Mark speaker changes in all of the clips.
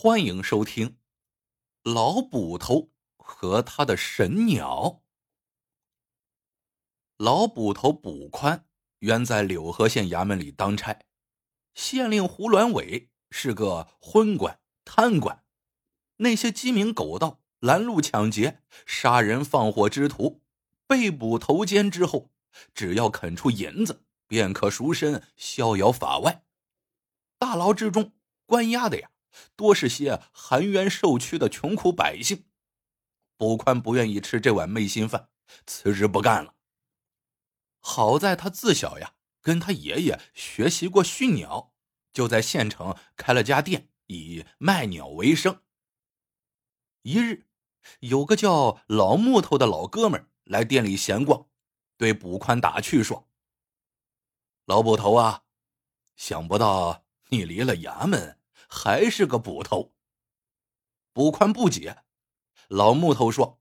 Speaker 1: 欢迎收听《老捕头和他的神鸟》。老捕头捕宽原在柳河县衙门里当差，县令胡鸾伟是个昏官贪官，那些鸡鸣狗盗、拦路抢劫、杀人放火之徒，被捕投监之后，只要肯出银子，便可赎身，逍遥法外。大牢之中关押的呀。多是些含冤受屈的穷苦百姓，卜宽不愿意吃这碗昧心饭，辞职不干了。好在他自小呀跟他爷爷学习过驯鸟，就在县城开了家店，以卖鸟为生。一日，有个叫老木头的老哥们来店里闲逛，对卜宽打趣说：“老捕头啊，想不到你离了衙门。”还是个捕头。捕宽不解，老木头说：“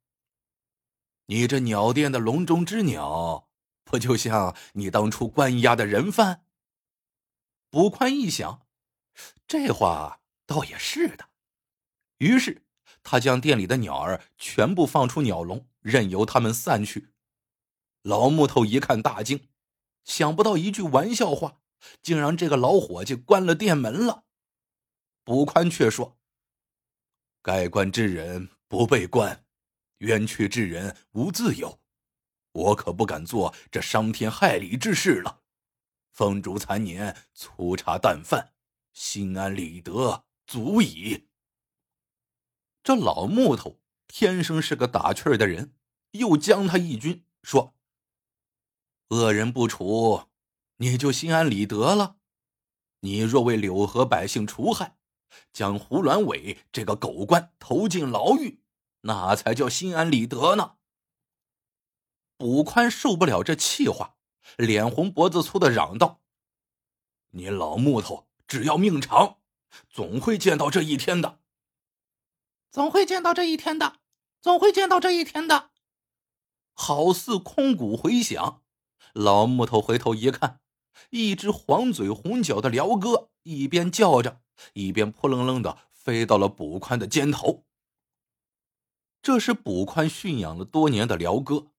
Speaker 1: 你这鸟店的笼中之鸟，不就像你当初关押的人犯？”捕宽一想，这话倒也是的，于是他将店里的鸟儿全部放出鸟笼，任由他们散去。老木头一看大惊，想不到一句玩笑话，竟让这个老伙计关了店门了。卜宽却说：“该关之人不被关，冤屈之人无自由。我可不敢做这伤天害理之事了。风烛残年，粗茶淡饭，心安理得足矣。”这老木头天生是个打趣的人，又将他一军，说：“恶人不除，你就心安理得了。你若为柳河百姓除害。”将胡鸾伟这个狗官投进牢狱，那才叫心安理得呢。卜宽受不了这气话，脸红脖子粗的嚷道：“你老木头，只要命长，总会见到这一天的，
Speaker 2: 总会见到这一天的，总会见到这一天的。”
Speaker 1: 好似空谷回响。老木头回头一看，一只黄嘴红脚的辽哥一边叫着。一边扑棱棱的飞到了卜宽的肩头。这是卜宽驯养了多年的辽哥，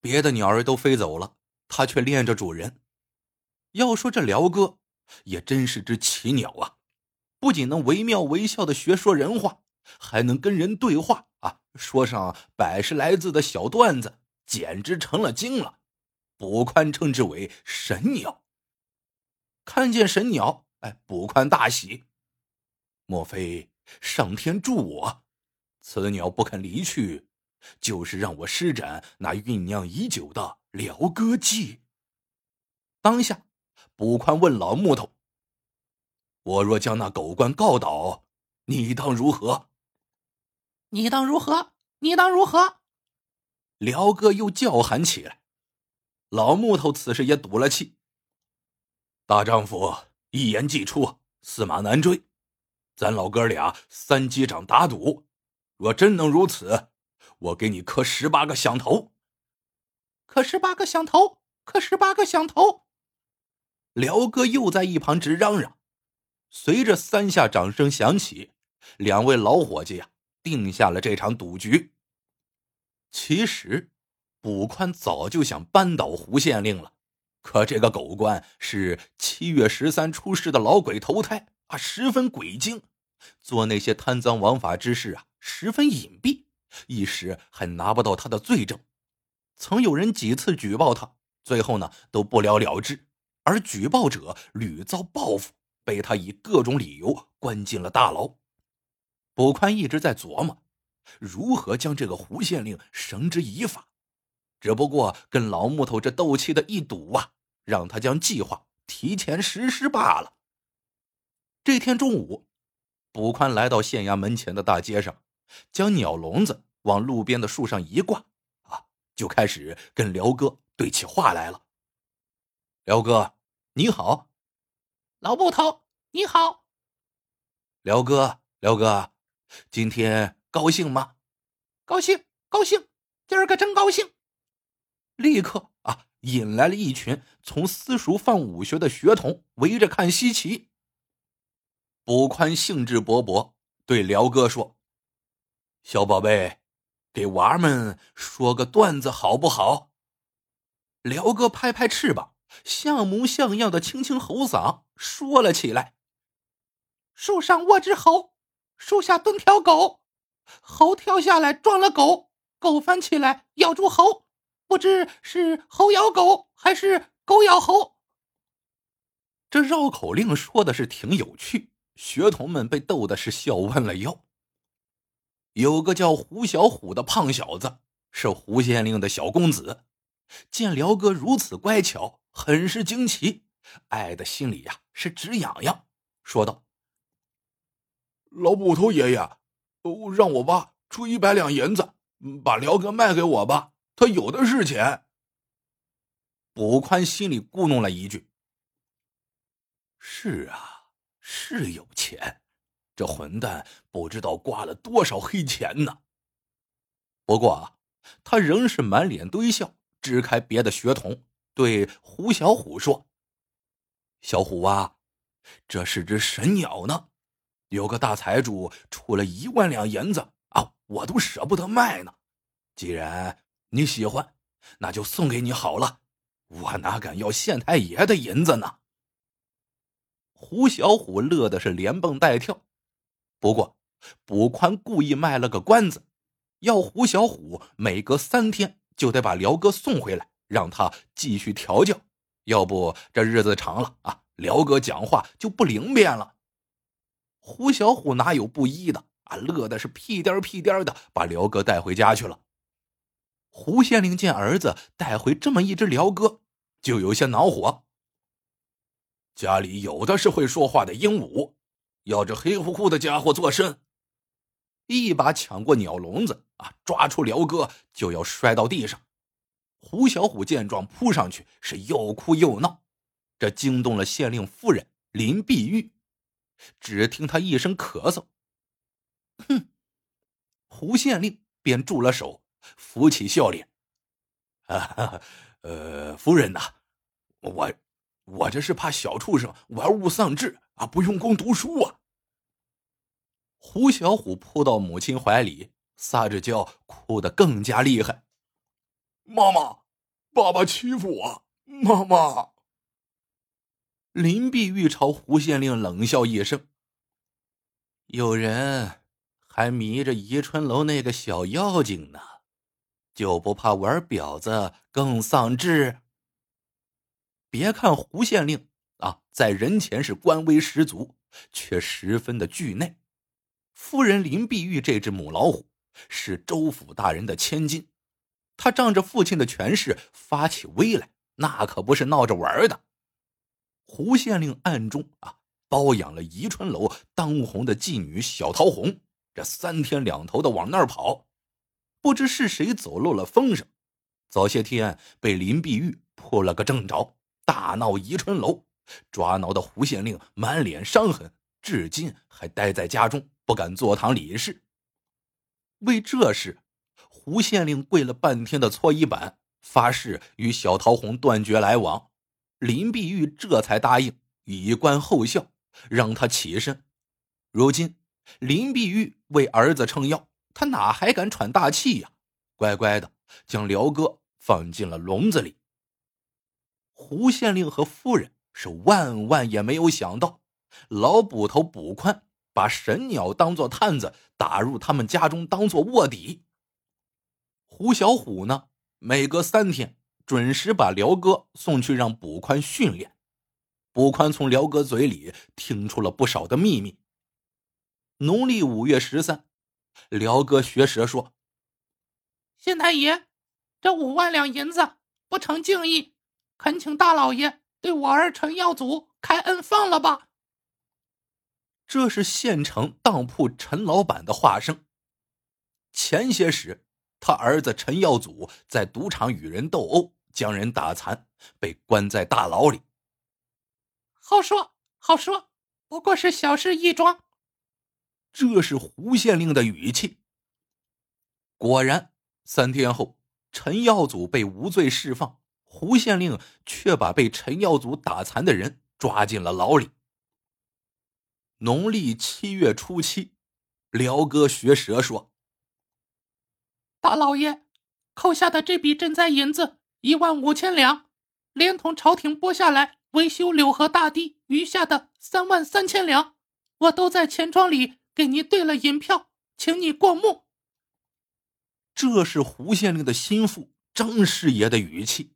Speaker 1: 别的鸟儿都飞走了，它却恋着主人。要说这辽哥也真是只奇鸟啊，不仅能惟妙惟肖的学说人话，还能跟人对话啊，说上百十来字的小段子，简直成了精了。卜宽称之为神鸟。看见神鸟，哎，卜宽大喜。莫非上天助我，此鸟不肯离去，就是让我施展那酝酿已久的辽歌计。当下，捕宽问老木头：“我若将那狗官告倒，你当如何？”“
Speaker 2: 你当如何？你当如何？”
Speaker 1: 辽哥又叫喊起来。老木头此时也赌了气：“大丈夫一言既出，驷马难追。”咱老哥俩三击掌打赌，若真能如此，我给你磕十八个响头。
Speaker 2: 磕十八个响头，磕十八个响头。
Speaker 1: 辽哥又在一旁直嚷嚷。随着三下掌声响起，两位老伙计呀定下了这场赌局。其实，卜宽早就想扳倒胡县令了，可这个狗官是七月十三出世的老鬼投胎。他十分鬼精，做那些贪赃枉法之事啊，十分隐蔽，一时还拿不到他的罪证。曾有人几次举报他，最后呢都不了了之，而举报者屡遭报复，被他以各种理由关进了大牢。卜宽一直在琢磨，如何将这个胡县令绳之以法，只不过跟老木头这斗气的一赌啊，让他将计划提前实施罢了。这天中午，卜宽来到县衙门前的大街上，将鸟笼子往路边的树上一挂，啊，就开始跟辽哥对起话来了。辽哥，你好。
Speaker 2: 老捕头，你好。
Speaker 1: 辽哥，辽哥，今天高兴吗？
Speaker 2: 高兴，高兴，今儿个真高兴。
Speaker 1: 立刻啊，引来了一群从私塾放武学的学童，围着看稀奇。卜宽兴致勃勃，对辽哥说：“小宝贝，给娃们说个段子好不好？”辽哥拍拍翅膀，像模像样的清清喉嗓说了起来：“
Speaker 2: 树上卧只猴，树下蹲条狗，猴跳下来撞了狗，狗翻起来咬住猴，不知是猴咬狗还是狗咬猴。”
Speaker 1: 这绕口令说的是挺有趣，学童们被逗的是笑弯了腰。有个叫胡小虎的胖小子，是胡县令的小公子，见辽哥如此乖巧，很是惊奇，爱的心里呀是直痒痒，说道：“
Speaker 3: 老捕头爷爷，让我爸出一百两银子，把辽哥卖给我吧，他有的是钱。”
Speaker 1: 捕宽心里咕哝了一句。是啊，是有钱，这混蛋不知道刮了多少黑钱呢。不过啊，他仍是满脸堆笑，支开别的学童，对胡小虎说：“小虎啊，这是只神鸟呢，有个大财主出了一万两银子啊，我都舍不得卖呢。既然你喜欢，那就送给你好了，我哪敢要县太爷的银子呢？”胡小虎乐的是连蹦带跳，不过卜宽故意卖了个关子，要胡小虎每隔三天就得把辽哥送回来，让他继续调教，要不这日子长了啊，辽哥讲话就不灵便了。胡小虎哪有不依的啊？乐的是屁颠屁颠的，把辽哥带回家去了。胡县令见儿子带回这么一只辽哥，就有些恼火。家里有的是会说话的鹦鹉，要这黑乎乎的家伙做甚？一把抢过鸟笼子啊，抓出辽哥就要摔到地上。胡小虎见状扑上去，是又哭又闹，这惊动了县令夫人林碧玉。只听他一声咳嗽，哼！胡县令便住了手，扶起笑脸：“啊，呃，夫人呐，我……”我这是怕小畜生玩物丧志啊，不用功读书啊！胡小虎扑到母亲怀里，撒着娇，哭得更加厉害。
Speaker 3: 妈妈，爸爸欺负我，妈妈！
Speaker 1: 林碧玉朝胡县令冷笑一声：“有人还迷着宜春楼那个小妖精呢，就不怕玩婊子更丧志？”别看胡县令啊，在人前是官威十足，却十分的惧内。夫人林碧玉这只母老虎是州府大人的千金，她仗着父亲的权势发起威来，那可不是闹着玩的。胡县令暗中啊包养了宜春楼当红的妓女小桃红，这三天两头的往那儿跑，不知是谁走漏了风声，早些天被林碧玉破了个正着。大闹宜春楼，抓挠的胡县令满脸伤痕，至今还待在家中，不敢坐堂理事。为这事，胡县令跪了半天的搓衣板，发誓与小桃红断绝来往。林碧玉这才答应以观后效，让他起身。如今林碧玉为儿子撑腰，他哪还敢喘大气呀？乖乖的将辽哥放进了笼子里。胡县令和夫人是万万也没有想到，老捕头捕宽把神鸟当做探子打入他们家中，当做卧底。胡小虎呢，每隔三天准时把辽哥送去让捕宽训练。捕宽从辽哥嘴里听出了不少的秘密。农历五月十三，辽哥学舌说：“
Speaker 2: 县太爷，这五万两银子不成敬意。”恳请大老爷对我儿陈耀祖开恩放了吧。
Speaker 1: 这是县城当铺陈老板的话声。前些时，他儿子陈耀祖在赌场与人斗殴，将人打残，被关在大牢里。
Speaker 2: 好说好说，不过是小事一桩。
Speaker 1: 这是胡县令的语气。果然，三天后，陈耀祖被无罪释放。胡县令却把被陈耀祖打残的人抓进了牢里。农历七月初七，辽哥学舌说：“
Speaker 2: 大老爷，扣下的这笔赈灾银子一万五千两，连同朝廷拨下来维修柳河大堤余下的三万三千两，我都在钱庄里给您兑了银票，请你过目。”
Speaker 1: 这是胡县令的心腹张师爷的语气。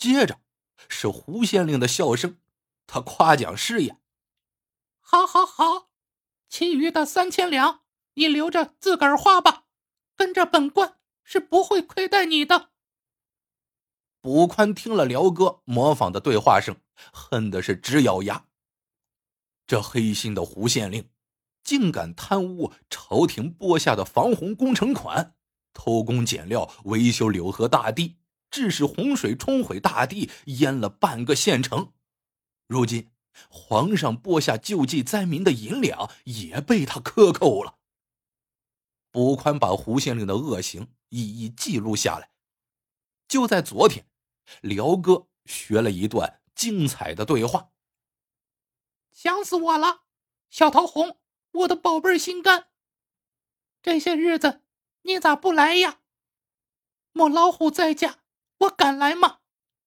Speaker 1: 接着是胡县令的笑声，他夸奖师爷：“
Speaker 2: 好，好，好。”其余的三千两，你留着自个儿花吧，跟着本官是不会亏待你的。
Speaker 1: 卜宽听了辽哥模仿的对话声，恨的是直咬牙。这黑心的胡县令，竟敢贪污朝廷拨下的防洪工程款，偷工减料维修柳河大堤，致使洪水冲毁大地，淹了半个县城。如今。皇上拨下救济灾民的银两也被他克扣了。卜宽把胡县令的恶行一一记录下来。就在昨天，辽哥学了一段精彩的对话：“
Speaker 2: 想死我了，小桃红，我的宝贝心肝。这些日子你咋不来呀？母老虎在家，我敢来吗？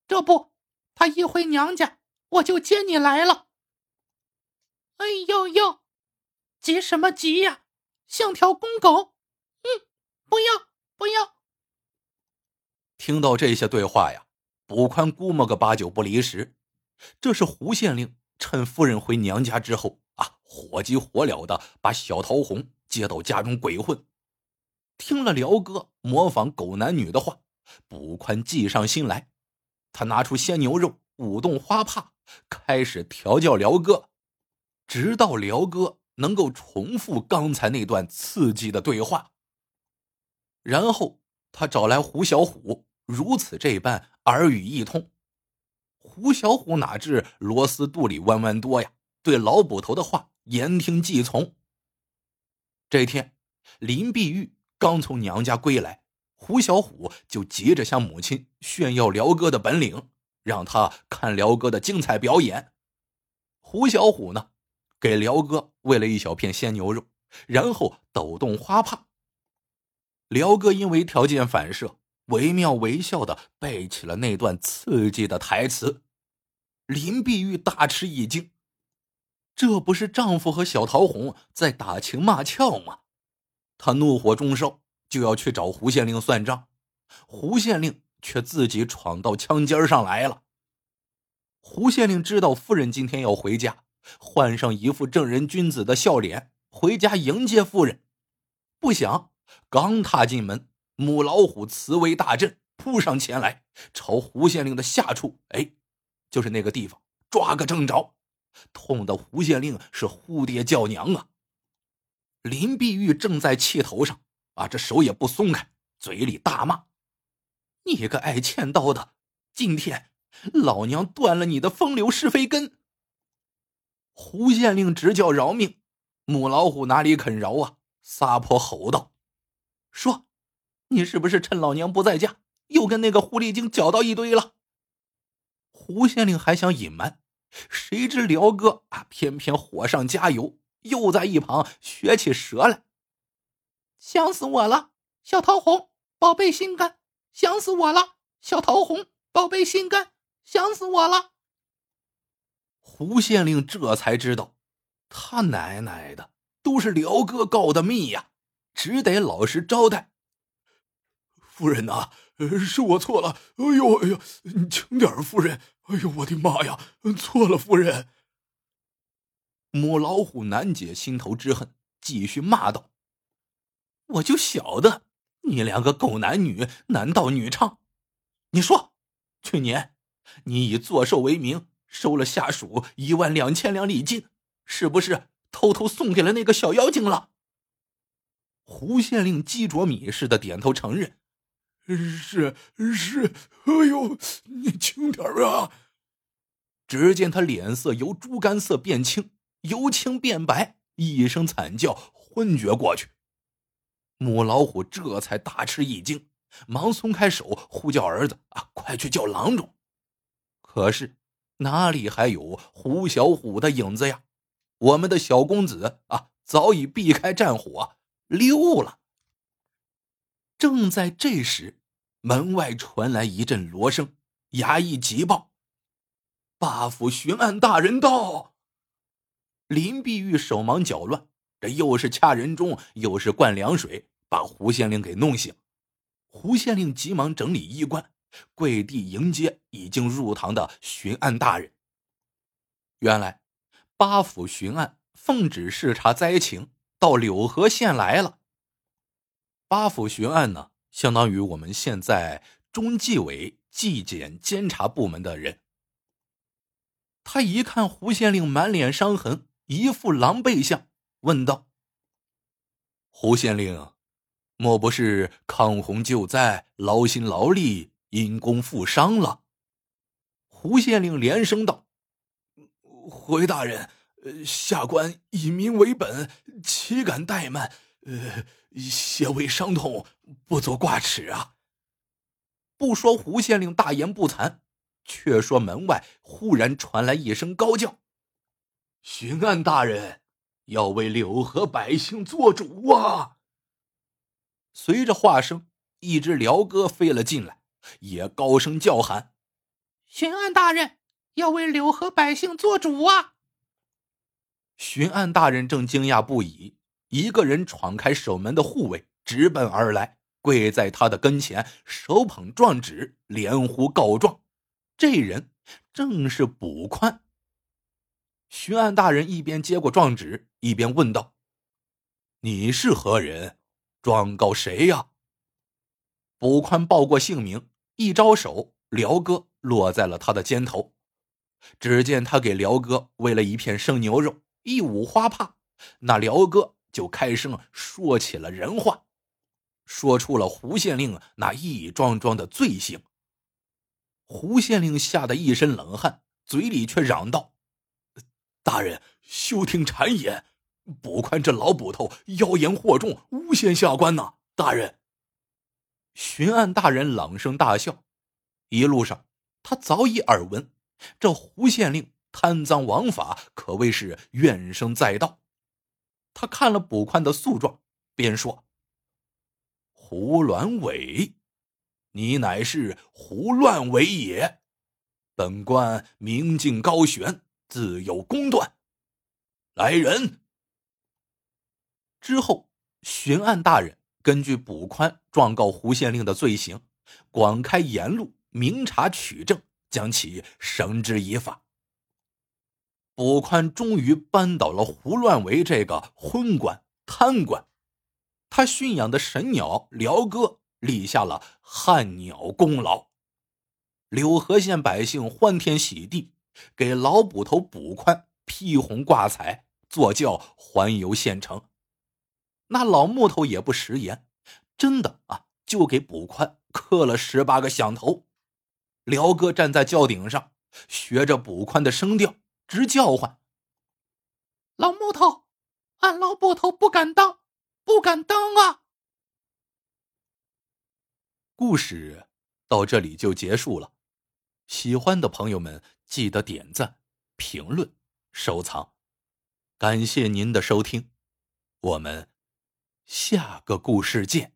Speaker 2: 这不，他一回娘家。”我就接你来了。哎呦呦，急什么急呀？像条公狗。嗯，不要不要。
Speaker 1: 听到这些对话呀，卜宽估摸个八九不离十。这是胡县令趁夫人回娘家之后啊，火急火燎的把小桃红接到家中鬼混。听了辽哥模仿狗男女的话，卜宽计上心来，他拿出鲜牛肉。舞动花帕，开始调教辽哥，直到辽哥能够重复刚才那段刺激的对话。然后他找来胡小虎，如此这般耳语一通。胡小虎哪知螺丝肚里弯弯多呀，对老捕头的话言听计从。这天，林碧玉刚从娘家归来，胡小虎就急着向母亲炫耀辽哥的本领。让他看辽哥的精彩表演。胡小虎呢，给辽哥喂了一小片鲜牛肉，然后抖动花帕。辽哥因为条件反射，惟妙惟肖的背起了那段刺激的台词。林碧玉大吃一惊，这不是丈夫和小桃红在打情骂俏吗？她怒火中烧，就要去找胡县令算账。胡县令。却自己闯到枪尖上来了。胡县令知道夫人今天要回家，换上一副正人君子的笑脸回家迎接夫人。不想刚踏进门，母老虎慈威大阵扑上前来，朝胡县令的下处，哎，就是那个地方抓个正着，痛得胡县令是呼爹叫娘啊！林碧玉正在气头上，啊，这手也不松开，嘴里大骂。你个爱欠刀的！今天老娘断了你的风流是非根！胡县令直叫饶命，母老虎哪里肯饶啊？撒泼吼道：“说，你是不是趁老娘不在家，又跟那个狐狸精搅到一堆了？”胡县令还想隐瞒，谁知辽哥啊，偏偏火上加油，又在一旁学起蛇来。
Speaker 2: 想死我了，小桃红，宝贝心肝！想死我了，小桃红，宝贝心肝，想死我了。
Speaker 1: 胡县令这才知道，他奶奶的，都是辽哥告的密呀，只得老实招待。
Speaker 3: 夫人呐，是我错了，哎呦哎呦，轻点夫人，哎呦我的妈呀，错了，夫人。
Speaker 1: 母老虎难解心头之恨，继续骂道：“我就晓得。”你两个狗男女，男盗女娼！你说，去年你以做寿为名收了下属一万两千两礼金，是不是偷偷送给了那个小妖精了？胡县令鸡啄米似的点头承认：“
Speaker 3: 是是。”哎呦，你轻点啊！
Speaker 1: 只见他脸色由猪肝色变青，由青变白，一声惨叫，昏厥过去。母老虎这才大吃一惊，忙松开手，呼叫儿子：“啊，快去叫郎中！”可是哪里还有胡小虎的影子呀？我们的小公子啊，早已避开战火溜了。正在这时，门外传来一阵锣声，衙役急报：“八府巡按大人到。”林碧玉手忙脚乱，这又是掐人中，又是灌凉水，把胡县令给弄醒。胡县令急忙整理衣冠，跪地迎接已经入堂的巡按大人。原来，八府巡按奉旨视察灾情，到柳河县来了。八府巡按呢，相当于我们现在中纪委纪检监察部门的人。他一看胡县令满脸伤痕，一副狼狈相，问道：“胡县令，莫不是抗洪救灾劳心劳力，因公负伤了？”胡县令连声道：“
Speaker 3: 回大人，下官以民为本，岂敢怠慢？呃。”些微伤痛，不足挂齿啊。
Speaker 1: 不说胡县令大言不惭，却说门外忽然传来一声高叫：“
Speaker 3: 巡按大人要为柳河百姓做主啊！”
Speaker 1: 随着话声，一只辽哥飞了进来，也高声叫喊：“
Speaker 2: 巡按大人要为柳河百姓做主啊！”
Speaker 1: 巡按大人正惊讶不已。一个人闯开守门的护卫，直奔而来，跪在他的跟前，手捧状纸，连呼告状。这人正是卜宽。巡按大人一边接过状纸，一边问道：“你是何人？状告谁呀？”卜宽报过姓名，一招手，辽哥落在了他的肩头。只见他给辽哥喂了一片生牛肉，一捂花帕，那辽哥。就开声说起了人话，说出了胡县令那一桩桩的罪行。胡县令吓得一身冷汗，嘴里却嚷道：“
Speaker 3: 大人休听谗言，捕宽这老捕头妖言惑众，诬陷下官呐！”大人，
Speaker 1: 巡按大人朗声大笑。一路上，他早已耳闻这胡县令贪赃枉法，可谓是怨声载道。他看了捕宽的诉状，便说：“胡乱伟，你乃是胡乱伟也。本官明镜高悬，自有公断。来人！”之后，巡按大人根据卜宽状告胡县令的罪行，广开言路，明察取证，将其绳之以法。卜宽终于扳倒了胡乱为这个昏官贪官，他驯养的神鸟辽哥立下了撼鸟功劳。柳河县百姓欢天喜地，给老捕头卜宽披红挂彩，坐轿环游县城。那老木头也不食言，真的啊，就给捕宽磕了十八个响头。辽哥站在轿顶上，学着捕宽的声调。直叫唤：“
Speaker 2: 老木头，俺老捕头不敢当，不敢当啊！”
Speaker 1: 故事到这里就结束了。喜欢的朋友们记得点赞、评论、收藏，感谢您的收听，我们下个故事见。